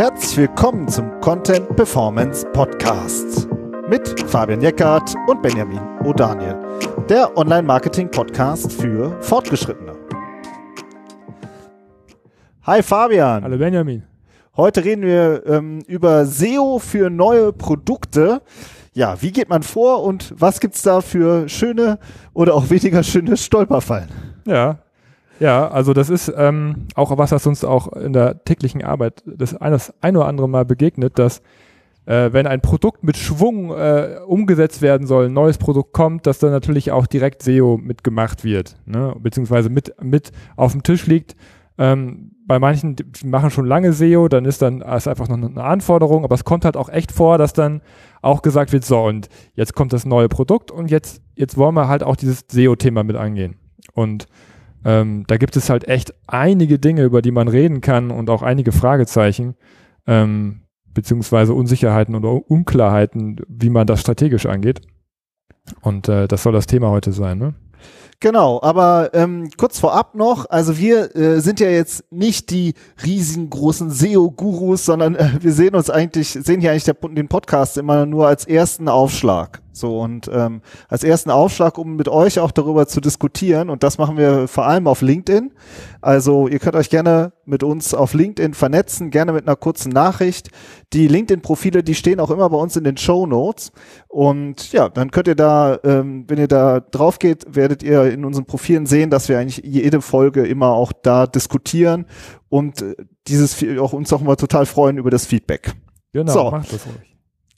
Herzlich willkommen zum Content Performance Podcast mit Fabian Jeckert und Benjamin O'Daniel, der Online-Marketing-Podcast für Fortgeschrittene. Hi Fabian. Hallo Benjamin. Heute reden wir ähm, über SEO für neue Produkte. Ja, wie geht man vor und was gibt es da für schöne oder auch weniger schöne Stolperfallen? Ja, ja, also das ist ähm, auch was, was uns auch in der täglichen Arbeit das ein, das ein oder andere Mal begegnet, dass äh, wenn ein Produkt mit Schwung äh, umgesetzt werden soll, ein neues Produkt kommt, dass dann natürlich auch direkt SEO mitgemacht wird, ne? beziehungsweise mit, mit auf dem Tisch liegt. Ähm, bei manchen, machen schon lange SEO, dann ist dann ist einfach noch eine Anforderung, aber es kommt halt auch echt vor, dass dann auch gesagt wird, so und jetzt kommt das neue Produkt und jetzt, jetzt wollen wir halt auch dieses SEO-Thema mit angehen. Und ähm, da gibt es halt echt einige Dinge, über die man reden kann und auch einige Fragezeichen, ähm, beziehungsweise Unsicherheiten oder Unklarheiten, wie man das strategisch angeht. Und äh, das soll das Thema heute sein, ne? Genau, aber ähm, kurz vorab noch, also wir äh, sind ja jetzt nicht die riesengroßen SEO-Gurus, sondern äh, wir sehen uns eigentlich, sehen hier eigentlich der, den Podcast immer nur als ersten Aufschlag. So und ähm, als ersten Aufschlag, um mit euch auch darüber zu diskutieren. Und das machen wir vor allem auf LinkedIn. Also ihr könnt euch gerne mit uns auf LinkedIn vernetzen, gerne mit einer kurzen Nachricht. Die LinkedIn-Profile, die stehen auch immer bei uns in den Show Notes. Und ja, dann könnt ihr da, ähm, wenn ihr da drauf geht, werdet ihr in unseren Profilen sehen, dass wir eigentlich jede Folge immer auch da diskutieren und äh, dieses auch uns auch immer total freuen über das Feedback. Genau, so. macht das ruhig.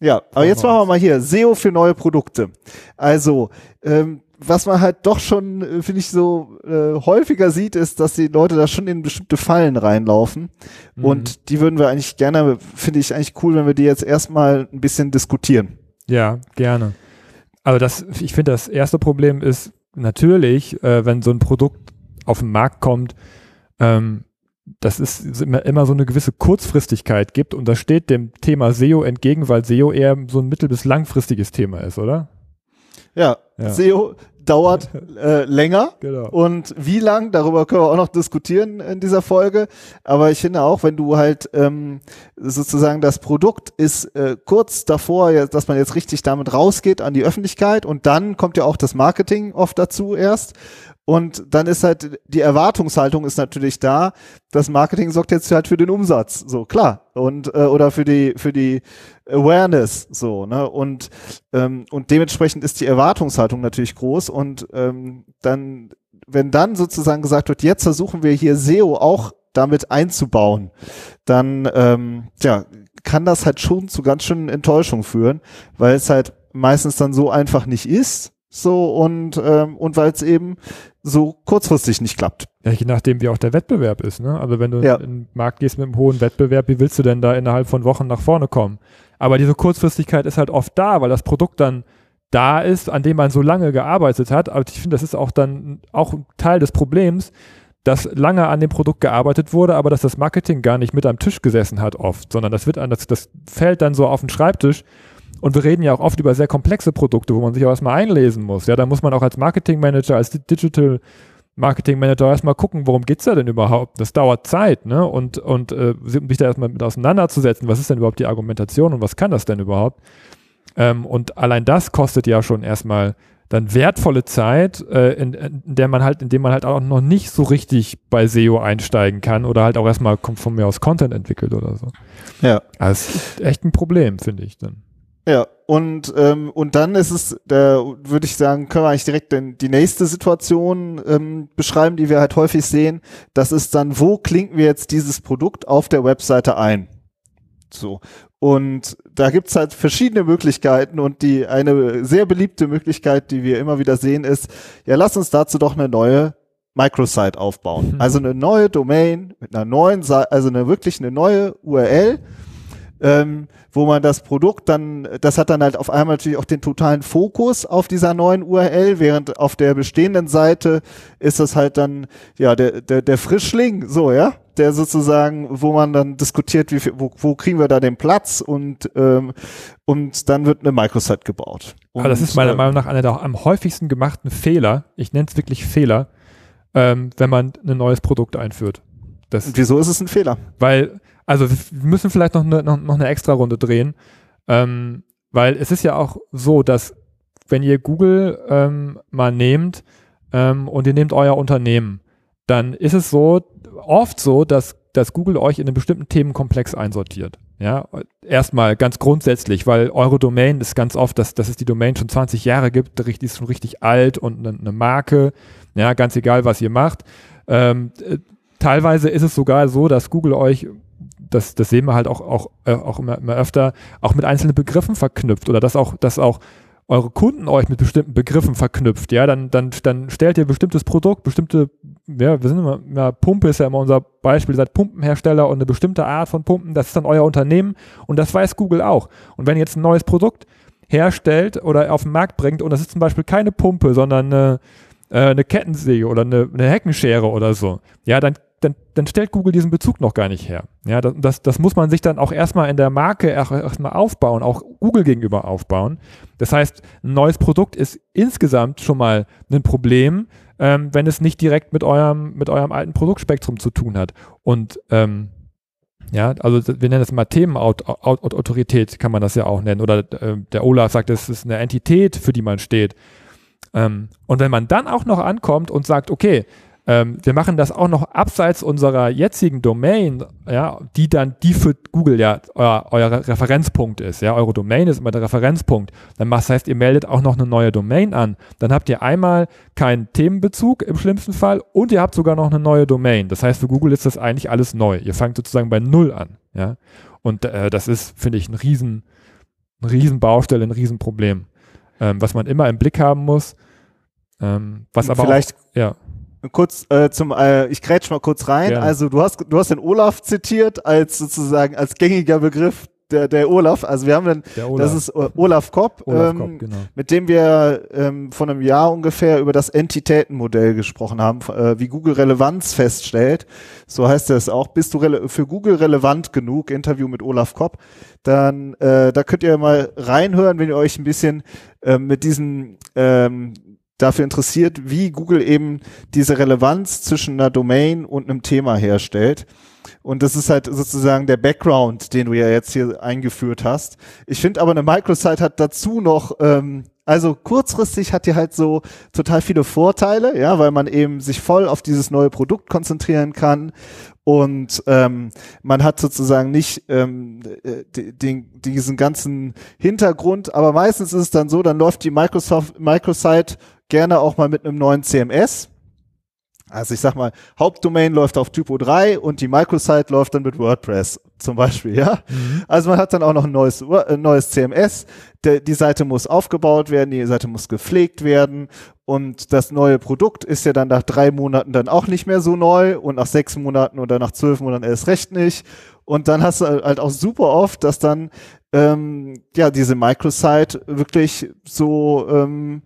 Ja, aber jetzt machen wir mal hier SEO für neue Produkte. Also, ähm, was man halt doch schon, äh, finde ich, so äh, häufiger sieht, ist, dass die Leute da schon in bestimmte Fallen reinlaufen. Mhm. Und die würden wir eigentlich gerne, finde ich eigentlich cool, wenn wir die jetzt erstmal ein bisschen diskutieren. Ja, gerne. Also das, ich finde, das erste Problem ist natürlich, äh, wenn so ein Produkt auf den Markt kommt, ähm, dass es immer, so eine gewisse Kurzfristigkeit gibt und das steht dem Thema SEO entgegen, weil SEO eher so ein mittel- bis langfristiges Thema ist, oder? Ja, ja. SEO dauert äh, länger. Genau. Und wie lang, darüber können wir auch noch diskutieren in dieser Folge. Aber ich finde auch, wenn du halt ähm, sozusagen das Produkt ist äh, kurz davor, dass man jetzt richtig damit rausgeht an die Öffentlichkeit und dann kommt ja auch das Marketing oft dazu erst. Und dann ist halt die Erwartungshaltung ist natürlich da. Das Marketing sorgt jetzt halt für den Umsatz, so klar. Und äh, oder für die für die Awareness, so ne? Und ähm, und dementsprechend ist die Erwartungshaltung natürlich groß. Und ähm, dann wenn dann sozusagen gesagt wird, jetzt versuchen wir hier SEO auch damit einzubauen, dann ähm, ja kann das halt schon zu ganz schönen Enttäuschungen führen, weil es halt meistens dann so einfach nicht ist so und ähm, und weil es eben so kurzfristig nicht klappt. Ja, je nachdem, wie auch der Wettbewerb ist. Ne? Also wenn du ja. in den Markt gehst mit einem hohen Wettbewerb, wie willst du denn da innerhalb von Wochen nach vorne kommen? Aber diese Kurzfristigkeit ist halt oft da, weil das Produkt dann da ist, an dem man so lange gearbeitet hat. Aber ich finde, das ist auch dann auch Teil des Problems, dass lange an dem Produkt gearbeitet wurde, aber dass das Marketing gar nicht mit am Tisch gesessen hat oft, sondern das wird an, das, das fällt dann so auf den Schreibtisch und wir reden ja auch oft über sehr komplexe Produkte, wo man sich auch erstmal einlesen muss. Ja, da muss man auch als Marketingmanager, als Digital Marketing Manager erstmal gucken, worum geht's da denn überhaupt? Das dauert Zeit, ne? Und, und äh, sich da erstmal mit auseinanderzusetzen, was ist denn überhaupt die Argumentation und was kann das denn überhaupt? Ähm, und allein das kostet ja schon erstmal dann wertvolle Zeit, äh, in, in, der man halt, in dem man halt auch noch nicht so richtig bei SEO einsteigen kann oder halt auch erstmal von mir aus Content entwickelt oder so. Ja. Also das ist echt ein Problem, finde ich dann. Ja, und, ähm, und dann ist es, da würde ich sagen, können wir eigentlich direkt den, die nächste Situation ähm, beschreiben, die wir halt häufig sehen. Das ist dann, wo klinken wir jetzt dieses Produkt auf der Webseite ein? So. Und da gibt's halt verschiedene Möglichkeiten und die eine sehr beliebte Möglichkeit, die wir immer wieder sehen, ist, ja, lass uns dazu doch eine neue Microsite aufbauen. Mhm. Also eine neue Domain mit einer neuen, also eine wirklich eine neue URL ähm, wo man das Produkt dann, das hat dann halt auf einmal natürlich auch den totalen Fokus auf dieser neuen URL, während auf der bestehenden Seite ist das halt dann, ja, der, der, der Frischling, so, ja, der sozusagen, wo man dann diskutiert, wie viel, wo, wo kriegen wir da den Platz und, ähm, und dann wird eine Microsite gebaut. Und, Aber das ist meiner äh, Meinung nach einer der am häufigsten gemachten Fehler, ich nenne es wirklich Fehler, ähm, wenn man ein neues Produkt einführt. Das, und wieso ist es ein Fehler? Weil also wir müssen vielleicht noch eine, noch, noch eine extra Runde drehen, ähm, weil es ist ja auch so, dass wenn ihr Google ähm, mal nehmt ähm, und ihr nehmt euer Unternehmen, dann ist es so, oft so, dass, dass Google euch in einen bestimmten Themenkomplex einsortiert. Ja, erstmal ganz grundsätzlich, weil eure Domain ist ganz oft, dass, dass es die Domain schon 20 Jahre gibt, die ist schon richtig alt und eine, eine Marke, ja, ganz egal, was ihr macht. Ähm, äh, teilweise ist es sogar so, dass Google euch das, das sehen wir halt auch, auch, äh, auch immer, immer öfter, auch mit einzelnen Begriffen verknüpft oder dass auch, dass auch eure Kunden euch mit bestimmten Begriffen verknüpft, ja, dann, dann, dann stellt ihr bestimmtes Produkt, bestimmte, ja, wir sind immer, ja, Pumpe ist ja immer unser Beispiel, ihr seid Pumpenhersteller und eine bestimmte Art von Pumpen, das ist dann euer Unternehmen und das weiß Google auch. Und wenn ihr jetzt ein neues Produkt herstellt oder auf den Markt bringt und das ist zum Beispiel keine Pumpe, sondern eine, äh, eine Kettensäge oder eine, eine Heckenschere oder so, ja, dann dann, dann stellt Google diesen Bezug noch gar nicht her. Ja, das, das muss man sich dann auch erstmal in der Marke erstmal aufbauen, auch Google gegenüber aufbauen. Das heißt, ein neues Produkt ist insgesamt schon mal ein Problem, ähm, wenn es nicht direkt mit eurem, mit eurem alten Produktspektrum zu tun hat. Und ähm, ja, also wir nennen das mal Themenautorität, kann man das ja auch nennen. Oder äh, der Olaf sagt, es ist eine Entität, für die man steht. Ähm, und wenn man dann auch noch ankommt und sagt, okay, ähm, wir machen das auch noch abseits unserer jetzigen Domain, ja, die dann, die für Google ja euer, euer Referenzpunkt ist. Ja, eure Domain ist immer der Referenzpunkt. Dann das heißt, ihr meldet auch noch eine neue Domain an. Dann habt ihr einmal keinen Themenbezug im schlimmsten Fall und ihr habt sogar noch eine neue Domain. Das heißt, für Google ist das eigentlich alles neu. Ihr fangt sozusagen bei Null an. Ja, und äh, das ist, finde ich, ein riesen, ein riesen Baustelle, ein Riesenproblem, ähm, was man immer im Blick haben muss. Ähm, was aber vielleicht, auch, ja kurz äh, zum, äh, ich grätsch mal kurz rein. Gerne. Also du hast, du hast den Olaf zitiert als sozusagen als gängiger Begriff der, der Olaf. Also wir haben dann, das ist äh, Olaf Kopp, Olaf ähm, Kopp genau. mit dem wir ähm, vor einem Jahr ungefähr über das Entitätenmodell gesprochen haben, äh, wie Google Relevanz feststellt. So heißt es auch. Bist du für Google relevant genug? Interview mit Olaf Kopp. Dann, äh, da könnt ihr mal reinhören, wenn ihr euch ein bisschen äh, mit diesen ähm, dafür interessiert, wie Google eben diese Relevanz zwischen einer Domain und einem Thema herstellt. Und das ist halt sozusagen der Background, den du ja jetzt hier eingeführt hast. Ich finde aber eine Microsite hat dazu noch, ähm, also kurzfristig hat die halt so total viele Vorteile, ja, weil man eben sich voll auf dieses neue Produkt konzentrieren kann und ähm, man hat sozusagen nicht ähm, den, diesen ganzen Hintergrund, aber meistens ist es dann so, dann läuft die Microsoft Microsite gerne auch mal mit einem neuen CMS. Also ich sag mal, Hauptdomain läuft auf Typo 3 und die Microsite läuft dann mit WordPress zum Beispiel, ja. Mhm. Also man hat dann auch noch ein neues, ein neues CMS. Der, die Seite muss aufgebaut werden, die Seite muss gepflegt werden und das neue Produkt ist ja dann nach drei Monaten dann auch nicht mehr so neu und nach sechs Monaten oder nach zwölf Monaten erst recht nicht. Und dann hast du halt auch super oft, dass dann ähm, ja diese Microsite wirklich so ähm,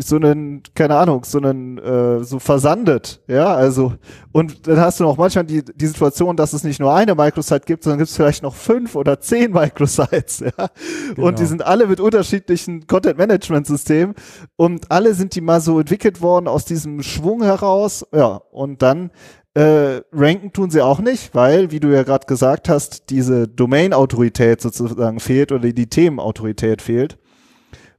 so einen keine Ahnung so einen äh, so versandet ja also und dann hast du noch manchmal die die Situation dass es nicht nur eine Microsite gibt sondern gibt es vielleicht noch fünf oder zehn Microsites ja genau. und die sind alle mit unterschiedlichen Content Management Systemen und alle sind die mal so entwickelt worden aus diesem Schwung heraus ja und dann äh, ranken tun sie auch nicht, weil, wie du ja gerade gesagt hast, diese Domain-Autorität sozusagen fehlt oder die Themenautorität fehlt.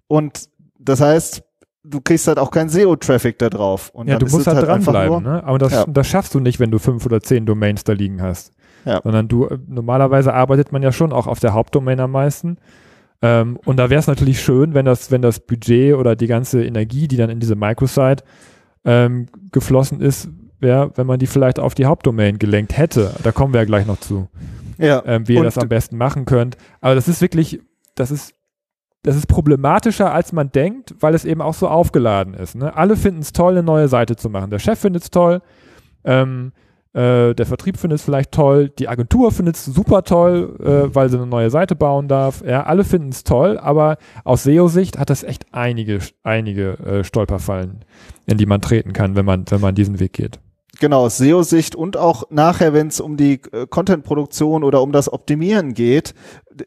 Und das heißt, du kriegst halt auch keinen SEO-Traffic da drauf. Und ja, du musst halt, halt dranbleiben, ne? Aber das, ja. das schaffst du nicht, wenn du fünf oder zehn Domains da liegen hast. Ja. Sondern du, äh, normalerweise arbeitet man ja schon auch auf der Hauptdomain am meisten. Ähm, und da wäre es natürlich schön, wenn das, wenn das Budget oder die ganze Energie, die dann in diese Microsite ähm, geflossen ist, wäre, wenn man die vielleicht auf die Hauptdomain gelenkt hätte. Da kommen wir ja gleich noch zu. Ja. Ähm, wie ihr das am besten machen könnt. Aber das ist wirklich, das ist, das ist problematischer, als man denkt, weil es eben auch so aufgeladen ist. Ne? Alle finden es toll, eine neue Seite zu machen. Der Chef findet es toll. Ähm, äh, der Vertrieb findet es vielleicht toll, die Agentur findet es super toll, äh, weil sie eine neue Seite bauen darf. Ja, alle finden es toll, aber aus SEO-Sicht hat das echt einige, einige äh, Stolperfallen, in die man treten kann, wenn man, wenn man diesen Weg geht. Genau, aus SEO-Sicht und auch nachher, wenn es um die äh, Content-Produktion oder um das Optimieren geht,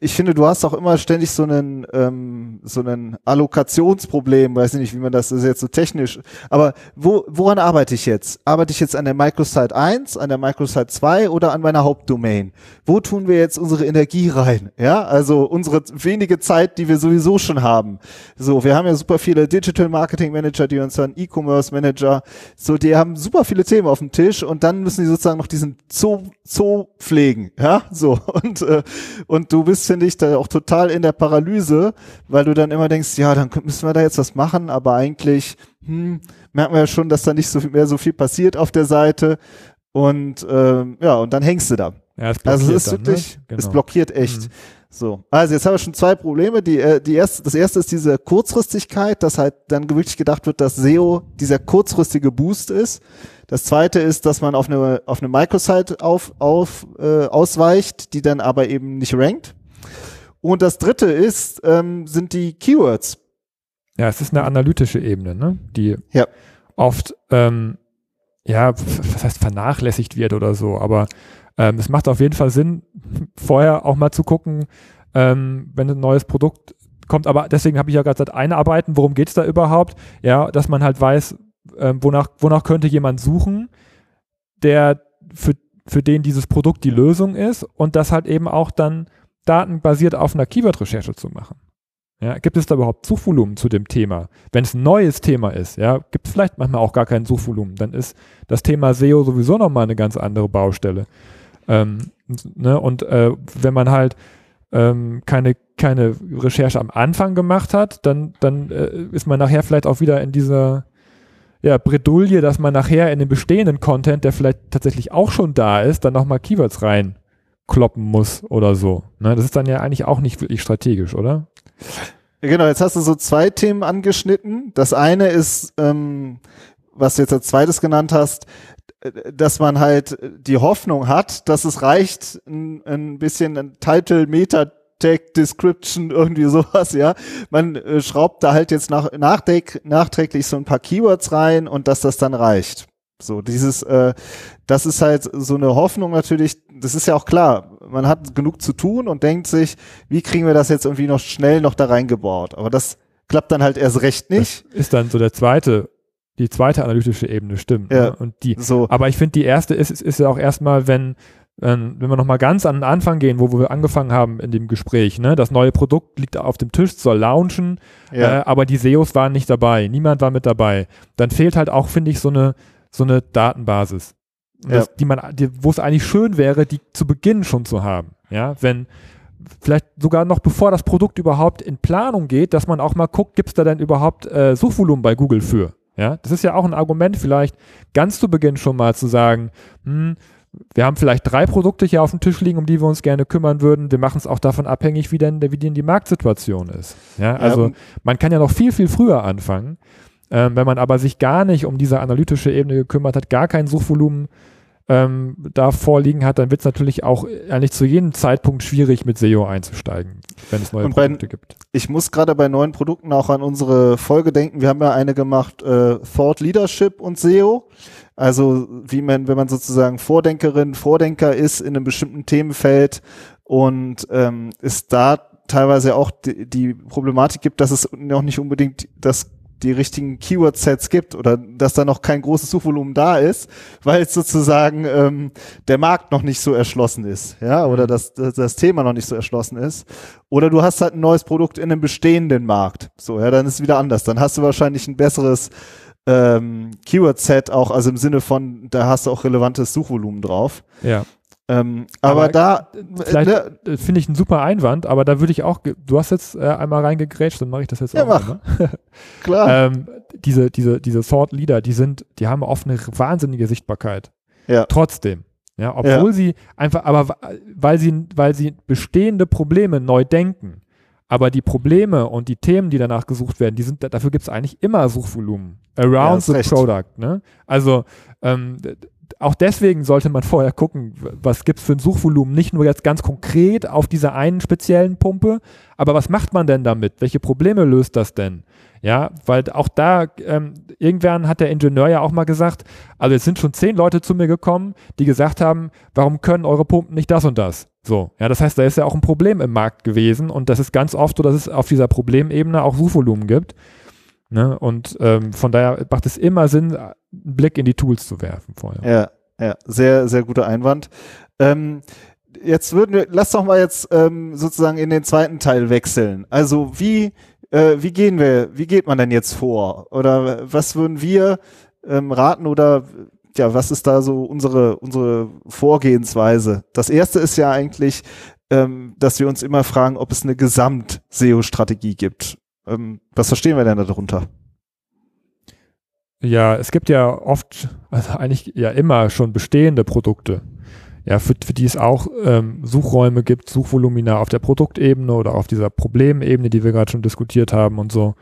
ich finde, du hast auch immer ständig so einen ähm, so einen Allokationsproblem, weiß nicht, wie man das, das ist jetzt so technisch, aber wo, woran arbeite ich jetzt? Arbeite ich jetzt an der Microsite 1, an der Microsite 2 oder an meiner Hauptdomain? Wo tun wir jetzt unsere Energie rein? Ja, also unsere wenige Zeit, die wir sowieso schon haben. So, wir haben ja super viele Digital Marketing Manager, die uns dann E-Commerce Manager, so, die haben super viele Themen auf dem Tisch und dann müssen die sozusagen noch diesen Zoo, Zoo pflegen, ja, so und äh, und du bist finde ich, da auch total in der Paralyse, weil du dann immer denkst, ja, dann müssen wir da jetzt was machen, aber eigentlich hm, merken wir ja schon, dass da nicht so viel mehr so viel passiert auf der Seite. Und ähm, ja, und dann hängst du da. Ja, es also es ist dann, ne? wirklich, ne? genau. es blockiert echt. Mhm. So, also jetzt haben wir schon zwei Probleme. Die, äh, die erste, das erste ist diese Kurzfristigkeit, dass halt dann wirklich gedacht wird, dass SEO dieser kurzfristige Boost ist. Das zweite ist, dass man auf eine, auf eine Microsite auf, auf, äh, ausweicht, die dann aber eben nicht rankt. Und das dritte ist, ähm, sind die Keywords. Ja, es ist eine analytische Ebene, ne? die ja. oft, ähm, ja, was heißt vernachlässigt wird oder so, aber ähm, es macht auf jeden Fall Sinn, vorher auch mal zu gucken, ähm, wenn ein neues Produkt kommt, aber deswegen habe ich ja gerade gesagt, einarbeiten, worum geht es da überhaupt? Ja, dass man halt weiß, ähm, wonach, wonach könnte jemand suchen, der für, für den dieses Produkt die Lösung ist und das halt eben auch dann datenbasiert auf einer Keyword-Recherche zu machen. Ja, gibt es da überhaupt Suchvolumen zu dem Thema? Wenn es ein neues Thema ist, ja, gibt es vielleicht manchmal auch gar kein Suchvolumen. Dann ist das Thema SEO sowieso nochmal eine ganz andere Baustelle. Ähm, ne, und äh, wenn man halt ähm, keine, keine Recherche am Anfang gemacht hat, dann, dann äh, ist man nachher vielleicht auch wieder in dieser ja, Bredouille, dass man nachher in den bestehenden Content, der vielleicht tatsächlich auch schon da ist, dann nochmal Keywords rein kloppen muss oder so. Ne? Das ist dann ja eigentlich auch nicht wirklich strategisch, oder? Genau, jetzt hast du so zwei Themen angeschnitten. Das eine ist, ähm, was du jetzt als zweites genannt hast, dass man halt die Hoffnung hat, dass es reicht, ein, ein bisschen ein Title, Meta Tag, Description, irgendwie sowas, ja. Man äh, schraubt da halt jetzt nach, nachträglich so ein paar Keywords rein und dass das dann reicht. So, dieses, äh, das ist halt so eine Hoffnung natürlich, das ist ja auch klar, man hat genug zu tun und denkt sich, wie kriegen wir das jetzt irgendwie noch schnell noch da reingebaut? Aber das klappt dann halt erst recht nicht. Das ist dann so der zweite, die zweite analytische Ebene, stimmt. Ja, ne? Und die, so. aber ich finde, die erste ist, ist, ist ja auch erstmal, wenn, wenn wir nochmal ganz an den Anfang gehen, wo, wo wir angefangen haben in dem Gespräch, ne? das neue Produkt liegt auf dem Tisch, soll launchen, ja. äh, aber die SEOs waren nicht dabei, niemand war mit dabei. Dann fehlt halt auch, finde ich, so eine, so eine Datenbasis, ja. das, die man, die, wo es eigentlich schön wäre, die zu Beginn schon zu haben. Ja, wenn vielleicht sogar noch bevor das Produkt überhaupt in Planung geht, dass man auch mal guckt, gibt es da denn überhaupt äh, Suchvolumen bei Google für? Ja, das ist ja auch ein Argument, vielleicht ganz zu Beginn schon mal zu sagen, hm, wir haben vielleicht drei Produkte hier auf dem Tisch liegen, um die wir uns gerne kümmern würden. Wir machen es auch davon abhängig, wie denn, wie denn die Marktsituation ist. Ja, also ja, man kann ja noch viel, viel früher anfangen. Ähm, wenn man aber sich gar nicht um diese analytische Ebene gekümmert hat, gar kein Suchvolumen ähm, da vorliegen hat, dann wird es natürlich auch eigentlich zu jedem Zeitpunkt schwierig, mit SEO einzusteigen, wenn es neue Und Produkte gibt. Ich muss gerade bei neuen Produkten auch an unsere Folge denken. Wir haben ja eine gemacht, äh, Thought Leadership und SEO. Also wie man, wenn man sozusagen Vordenkerin, Vordenker ist in einem bestimmten Themenfeld und ähm, ist da teilweise auch die, die Problematik gibt, dass es noch nicht unbedingt das die richtigen Keyword-Sets gibt oder dass da noch kein großes Suchvolumen da ist, weil es sozusagen ähm, der Markt noch nicht so erschlossen ist, ja, oder mhm. das, das, das Thema noch nicht so erschlossen ist. Oder du hast halt ein neues Produkt in einem bestehenden Markt. So, ja, dann ist es wieder anders. Dann hast du wahrscheinlich ein besseres ähm, Keyword-Set auch, also im Sinne von, da hast du auch relevantes Suchvolumen drauf. Ja. Ähm, aber, aber, da vielleicht ne, äh, finde ich einen super Einwand, aber da würde ich auch, du hast jetzt äh, einmal reingegrätscht, dann mache ich das jetzt ja, auch. Mach. Klar. ähm, diese, diese, diese Thought Leader, die sind, die haben oft eine wahnsinnige Sichtbarkeit. Ja. Trotzdem. Ja, obwohl ja. sie einfach, aber weil sie, weil sie bestehende Probleme neu denken. Aber die Probleme und die Themen, die danach gesucht werden, die sind, dafür gibt es eigentlich immer Suchvolumen. Around ja, the recht. product, ne? Also, ähm, auch deswegen sollte man vorher gucken, was gibt es für ein Suchvolumen, nicht nur jetzt ganz konkret auf dieser einen speziellen Pumpe, aber was macht man denn damit? Welche Probleme löst das denn? Ja, weil auch da, ähm, irgendwann hat der Ingenieur ja auch mal gesagt, also es sind schon zehn Leute zu mir gekommen, die gesagt haben, warum können eure Pumpen nicht das und das? So, ja, das heißt, da ist ja auch ein Problem im Markt gewesen und das ist ganz oft so, dass es auf dieser Problemebene auch Suchvolumen gibt. Ne? Und ähm, von daher macht es immer Sinn, Blick in die Tools zu werfen vorher. Ja, ja, sehr, sehr guter Einwand. Ähm, jetzt würden wir, lass doch mal jetzt ähm, sozusagen in den zweiten Teil wechseln. Also wie, äh, wie gehen wir, wie geht man denn jetzt vor? Oder was würden wir ähm, raten oder ja, was ist da so unsere, unsere Vorgehensweise? Das erste ist ja eigentlich, ähm, dass wir uns immer fragen, ob es eine Gesamt-SEO-Strategie gibt. Ähm, was verstehen wir denn darunter? Ja, es gibt ja oft, also eigentlich ja immer schon bestehende Produkte, ja, für, für die es auch ähm, Suchräume gibt, Suchvolumina auf der Produktebene oder auf dieser Problemebene, die wir gerade schon diskutiert haben und so.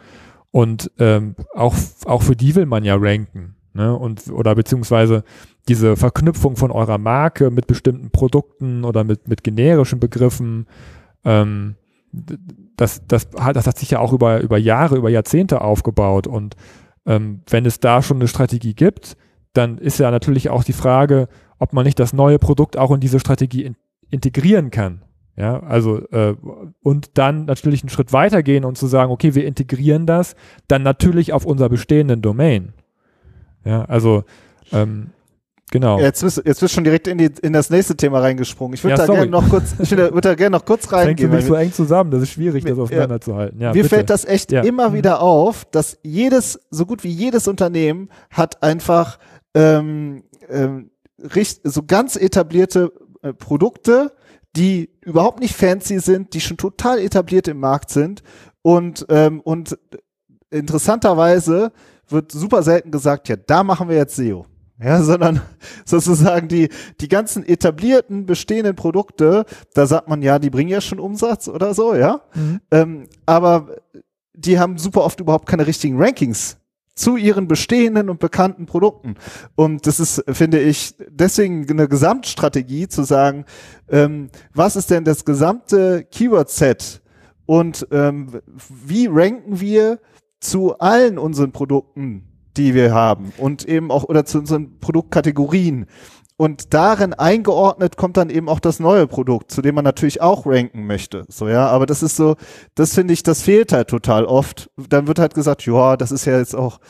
Und ähm, auch, auch für die will man ja ranken. Ne? Und, oder beziehungsweise diese Verknüpfung von eurer Marke mit bestimmten Produkten oder mit, mit generischen Begriffen, ähm, das, das, das hat sich ja auch über, über Jahre, über Jahrzehnte aufgebaut. Und ähm, wenn es da schon eine Strategie gibt, dann ist ja natürlich auch die Frage, ob man nicht das neue Produkt auch in diese Strategie in, integrieren kann. Ja, also äh, und dann natürlich einen Schritt weitergehen und zu sagen, okay, wir integrieren das dann natürlich auf unserer bestehenden Domain. Ja, also ähm, Genau. Jetzt bist, jetzt bist du schon direkt in, die, in das nächste Thema reingesprungen. Ich würde ja, da gerne noch kurz, ich würde würd da gerne noch kurz reingehen. Das hängt so eng zusammen, das ist schwierig, das auseinanderzuhalten. Ja, mir bitte. fällt das echt ja. immer mhm. wieder auf, dass jedes, so gut wie jedes Unternehmen hat einfach ähm, ähm, richt, so ganz etablierte äh, Produkte, die überhaupt nicht fancy sind, die schon total etabliert im Markt sind und ähm, und interessanterweise wird super selten gesagt, ja, da machen wir jetzt SEO ja, sondern sozusagen die, die ganzen etablierten, bestehenden Produkte, da sagt man ja, die bringen ja schon Umsatz oder so, ja. Mhm. Ähm, aber die haben super oft überhaupt keine richtigen Rankings zu ihren bestehenden und bekannten Produkten. Und das ist, finde ich, deswegen eine Gesamtstrategie zu sagen, ähm, was ist denn das gesamte Keyword-Set und ähm, wie ranken wir zu allen unseren Produkten die wir haben und eben auch oder zu unseren Produktkategorien. Und darin eingeordnet kommt dann eben auch das neue Produkt, zu dem man natürlich auch ranken möchte. So, ja, aber das ist so, das finde ich, das fehlt halt total oft. Dann wird halt gesagt, ja, das ist ja jetzt auch,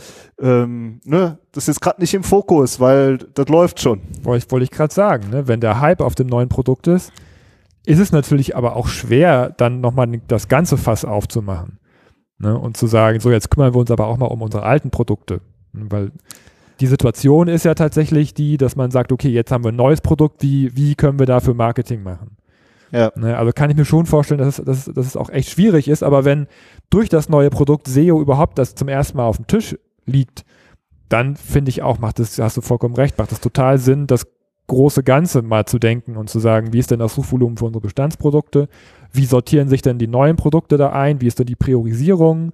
ähm, ne, das ist gerade nicht im Fokus, weil das läuft schon. Wollte ich, wollte ich gerade sagen, ne, wenn der Hype auf dem neuen Produkt ist, ist es natürlich aber auch schwer, dann nochmal das ganze Fass aufzumachen. Ne, und zu sagen, so jetzt kümmern wir uns aber auch mal um unsere alten Produkte. Weil die Situation ist ja tatsächlich die, dass man sagt, okay, jetzt haben wir ein neues Produkt, wie, wie können wir dafür Marketing machen? Ja. Ne, also kann ich mir schon vorstellen, dass es, dass, dass es auch echt schwierig ist, aber wenn durch das neue Produkt SEO überhaupt das zum ersten Mal auf dem Tisch liegt, dann finde ich auch, macht das, hast du vollkommen recht, macht es total Sinn, das große Ganze mal zu denken und zu sagen, wie ist denn das Suchvolumen für unsere Bestandsprodukte? Wie sortieren sich denn die neuen Produkte da ein? Wie ist denn die Priorisierung?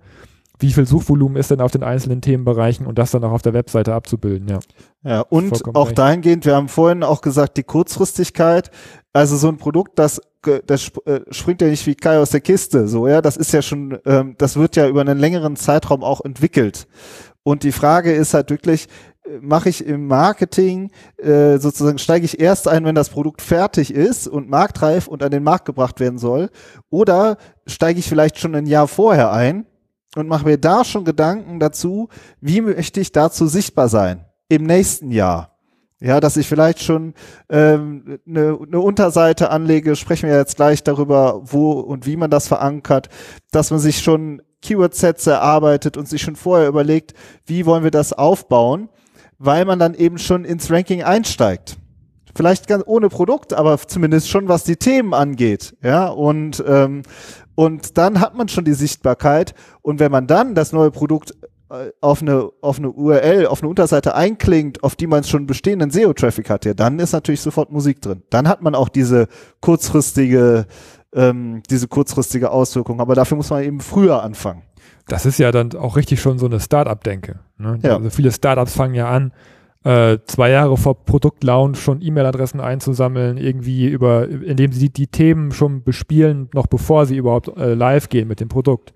wie viel Suchvolumen ist denn auf den einzelnen Themenbereichen und das dann auch auf der Webseite abzubilden, ja. Ja, und auch recht. dahingehend, wir haben vorhin auch gesagt, die Kurzfristigkeit, also so ein Produkt, das, das äh, springt ja nicht wie Kai aus der Kiste, so, ja, das ist ja schon, ähm, das wird ja über einen längeren Zeitraum auch entwickelt. Und die Frage ist halt wirklich, mache ich im Marketing äh, sozusagen steige ich erst ein, wenn das Produkt fertig ist und marktreif und an den Markt gebracht werden soll, oder steige ich vielleicht schon ein Jahr vorher ein und mache mir da schon Gedanken dazu, wie möchte ich dazu sichtbar sein im nächsten Jahr. Ja, dass ich vielleicht schon ähm, eine, eine Unterseite anlege, sprechen wir jetzt gleich darüber, wo und wie man das verankert, dass man sich schon Keyword-Sets erarbeitet und sich schon vorher überlegt, wie wollen wir das aufbauen, weil man dann eben schon ins Ranking einsteigt. Vielleicht ganz ohne Produkt, aber zumindest schon was die Themen angeht. Ja, und, ähm, und dann hat man schon die Sichtbarkeit. Und wenn man dann das neue Produkt äh, auf eine, auf eine URL, auf eine Unterseite einklingt, auf die man schon bestehenden SEO-Traffic hat, ja, dann ist natürlich sofort Musik drin. Dann hat man auch diese kurzfristige, ähm, diese kurzfristige Auswirkung. Aber dafür muss man eben früher anfangen. Das ist ja dann auch richtig schon so eine Start-up-Denke. Ne? Ja. Also viele Startups fangen ja an, äh, zwei Jahre vor Produktlaunch schon E-Mail-Adressen einzusammeln, irgendwie über, indem sie die, Themen schon bespielen, noch bevor sie überhaupt äh, live gehen mit dem Produkt.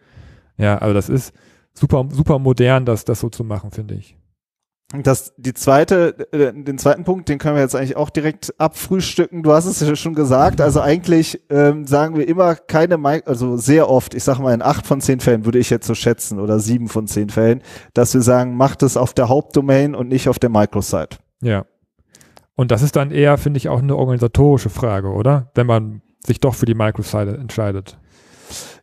Ja, also das ist super, super modern, das, das so zu machen, finde ich. Das, die zweite, äh, den zweiten Punkt, den können wir jetzt eigentlich auch direkt abfrühstücken. Du hast es ja schon gesagt. Also eigentlich ähm, sagen wir immer keine, also sehr oft, ich sage mal in acht von zehn Fällen würde ich jetzt so schätzen oder sieben von zehn Fällen, dass wir sagen, macht es auf der Hauptdomain und nicht auf der Microsite. Ja. Und das ist dann eher, finde ich, auch eine organisatorische Frage, oder? Wenn man sich doch für die Microsite entscheidet.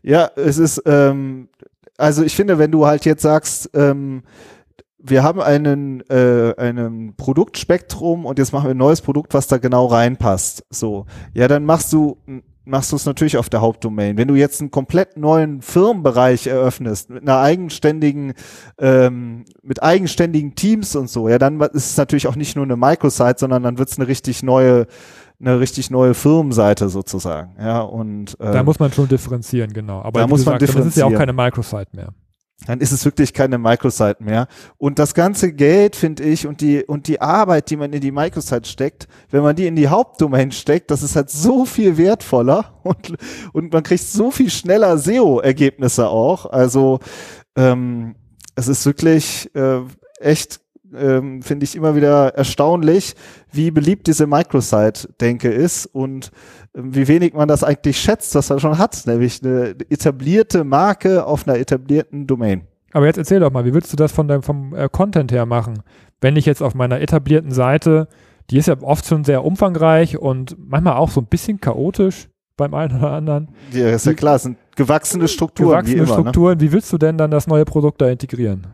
Ja, es ist, ähm, also ich finde, wenn du halt jetzt sagst, ähm, wir haben einen, äh, einen Produktspektrum und jetzt machen wir ein neues Produkt, was da genau reinpasst. So, ja, dann machst du machst du es natürlich auf der Hauptdomain. Wenn du jetzt einen komplett neuen Firmenbereich eröffnest, mit einer eigenständigen, ähm, mit eigenständigen Teams und so, ja, dann ist es natürlich auch nicht nur eine Microsite, sondern dann wird es eine richtig neue, eine richtig neue Firmenseite sozusagen. Ja, und äh, da muss man schon differenzieren, genau. Aber da muss man sagst, differenzieren. das ist ja auch keine Microsite mehr dann ist es wirklich keine Microsite mehr. Und das ganze Geld, finde ich, und die, und die Arbeit, die man in die Microsite steckt, wenn man die in die Hauptdomain steckt, das ist halt so viel wertvoller und, und man kriegt so viel schneller SEO-Ergebnisse auch. Also, ähm, es ist wirklich äh, echt ähm, finde ich immer wieder erstaunlich, wie beliebt diese Microsite-Denke ist und wie wenig man das eigentlich schätzt, was man schon hat, nämlich eine etablierte Marke auf einer etablierten Domain. Aber jetzt erzähl doch mal, wie würdest du das von deinem, vom äh, Content her machen? Wenn ich jetzt auf meiner etablierten Seite, die ist ja oft schon sehr umfangreich und manchmal auch so ein bisschen chaotisch beim einen oder anderen. Ja, ist ja klar, es sind gewachsene Strukturen. Gewachsene wie immer, ne? Strukturen, ne? wie willst du denn dann das neue Produkt da integrieren?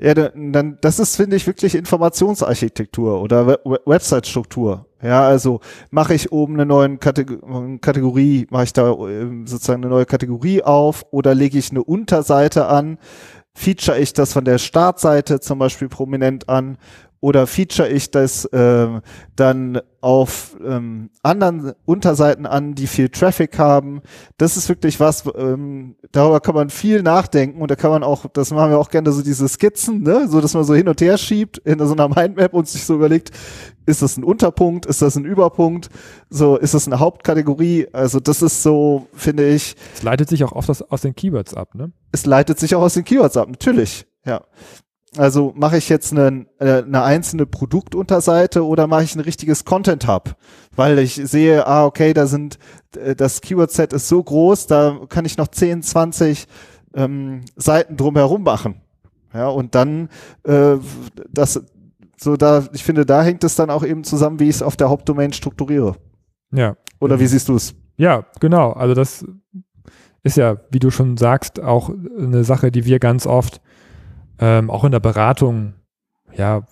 Ja, dann, das ist, finde ich, wirklich Informationsarchitektur oder Website-Struktur. Ja, also mache ich oben eine neue Kategorie, mache ich da ähm, sozusagen eine neue Kategorie auf oder lege ich eine Unterseite an, feature ich das von der Startseite zum Beispiel prominent an oder feature ich das äh, dann auf ähm, anderen Unterseiten an, die viel Traffic haben. Das ist wirklich was, ähm, darüber kann man viel nachdenken und da kann man auch, das machen wir auch gerne so diese Skizzen, ne? so dass man so hin und her schiebt in so einer Mindmap und sich so überlegt, ist das ein Unterpunkt, ist das ein Überpunkt, so ist das eine Hauptkategorie, also das ist so, finde ich. Es leitet sich auch oft aus, aus den Keywords ab, ne? Es leitet sich auch aus den Keywords ab, natürlich, ja. Also mache ich jetzt eine, äh, eine einzelne Produktunterseite oder mache ich ein richtiges Content Hub, weil ich sehe, ah okay, da sind äh, das Keyword Set ist so groß, da kann ich noch 10, 20 ähm, Seiten drumherum machen. Ja, und dann äh, das so da ich finde, da hängt es dann auch eben zusammen, wie ich es auf der Hauptdomain strukturiere. Ja. Oder wie siehst du es? Ja, genau, also das ist ja, wie du schon sagst, auch eine Sache, die wir ganz oft ähm, auch in der Beratung ja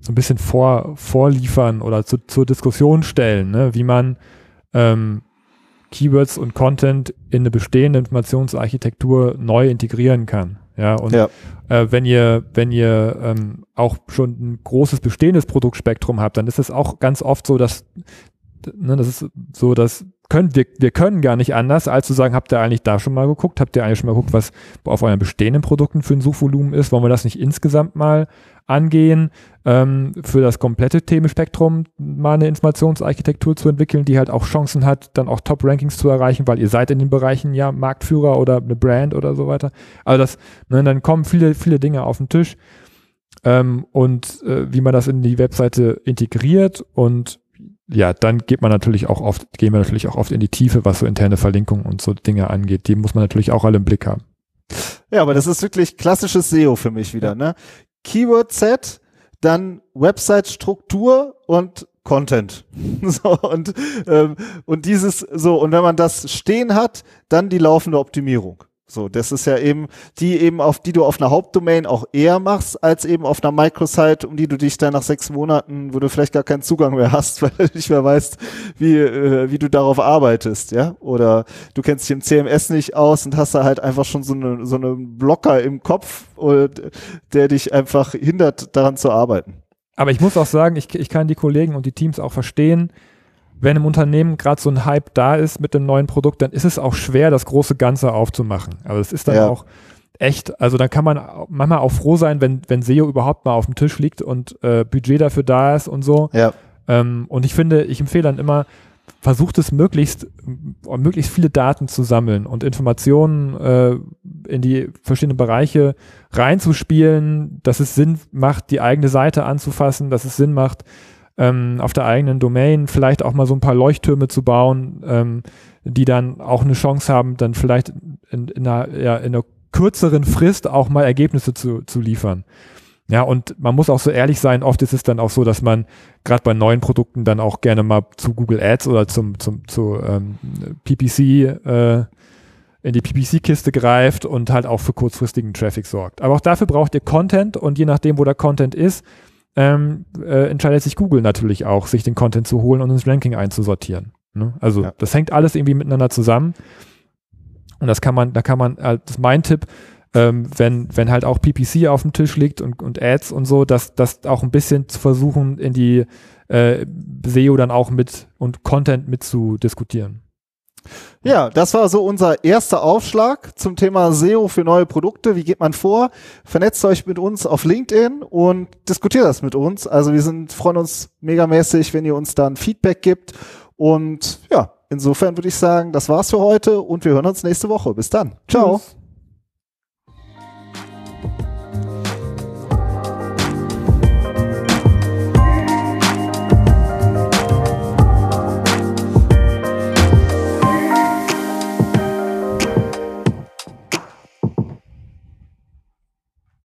so ein bisschen vor, vorliefern oder zu, zur Diskussion stellen, ne? wie man ähm, Keywords und Content in eine bestehende Informationsarchitektur neu integrieren kann. Ja, und ja. Äh, wenn ihr, wenn ihr ähm, auch schon ein großes bestehendes Produktspektrum habt, dann ist es auch ganz oft so, dass ne, das ist so, dass können, wir, wir können gar nicht anders, als zu sagen, habt ihr eigentlich da schon mal geguckt? Habt ihr eigentlich schon mal geguckt, was auf euren bestehenden Produkten für ein Suchvolumen ist? Wollen wir das nicht insgesamt mal angehen, ähm, für das komplette Themenspektrum mal eine Informationsarchitektur zu entwickeln, die halt auch Chancen hat, dann auch Top-Rankings zu erreichen, weil ihr seid in den Bereichen ja Marktführer oder eine Brand oder so weiter. Also das, ne, dann kommen viele, viele Dinge auf den Tisch. Ähm, und äh, wie man das in die Webseite integriert und ja, dann geht man natürlich auch oft, gehen wir natürlich auch oft in die Tiefe, was so interne Verlinkungen und so Dinge angeht. Die muss man natürlich auch alle im Blick haben. Ja, aber das ist wirklich klassisches SEO für mich wieder, ne? Keyword Set, dann Website Struktur und Content. so, und, ähm, und dieses, so, und wenn man das stehen hat, dann die laufende Optimierung. So, das ist ja eben die eben auf die du auf einer Hauptdomain auch eher machst als eben auf einer Microsite, um die du dich dann nach sechs Monaten, wo du vielleicht gar keinen Zugang mehr hast, weil du nicht mehr weißt, wie äh, wie du darauf arbeitest, ja? Oder du kennst dich im CMS nicht aus und hast da halt einfach schon so eine so einen Blocker im Kopf, der dich einfach hindert, daran zu arbeiten. Aber ich muss auch sagen, ich, ich kann die Kollegen und die Teams auch verstehen, wenn im Unternehmen gerade so ein Hype da ist mit dem neuen Produkt, dann ist es auch schwer, das große Ganze aufzumachen. Aber es ist dann ja. auch echt, also dann kann man manchmal auch froh sein, wenn, wenn SEO überhaupt mal auf dem Tisch liegt und äh, Budget dafür da ist und so. Ja. Ähm, und ich finde, ich empfehle dann immer, versucht es möglichst, möglichst viele Daten zu sammeln und Informationen äh, in die verschiedenen Bereiche reinzuspielen, dass es Sinn macht, die eigene Seite anzufassen, dass es Sinn macht, ähm, auf der eigenen Domain vielleicht auch mal so ein paar Leuchttürme zu bauen, ähm, die dann auch eine Chance haben, dann vielleicht in, in, einer, ja, in einer kürzeren Frist auch mal Ergebnisse zu, zu liefern. Ja, und man muss auch so ehrlich sein, oft ist es dann auch so, dass man gerade bei neuen Produkten dann auch gerne mal zu Google Ads oder zum, zum zu ähm, PPC äh, in die PPC-Kiste greift und halt auch für kurzfristigen Traffic sorgt. Aber auch dafür braucht ihr Content und je nachdem, wo der Content ist, ähm, äh, entscheidet sich Google natürlich auch, sich den Content zu holen und ins Ranking einzusortieren. Ne? Also ja. das hängt alles irgendwie miteinander zusammen. Und das kann man, da kann man, äh, das ist mein Tipp, ähm, wenn, wenn halt auch PPC auf dem Tisch liegt und, und Ads und so, dass das auch ein bisschen zu versuchen, in die äh, SEO dann auch mit und Content mit zu diskutieren. Ja, das war so unser erster Aufschlag zum Thema SEO für neue Produkte. Wie geht man vor? Vernetzt euch mit uns auf LinkedIn und diskutiert das mit uns. Also wir sind, freuen uns megamäßig, wenn ihr uns dann Feedback gibt. Und ja, insofern würde ich sagen, das war's für heute und wir hören uns nächste Woche. Bis dann. Ciao. Tschüss.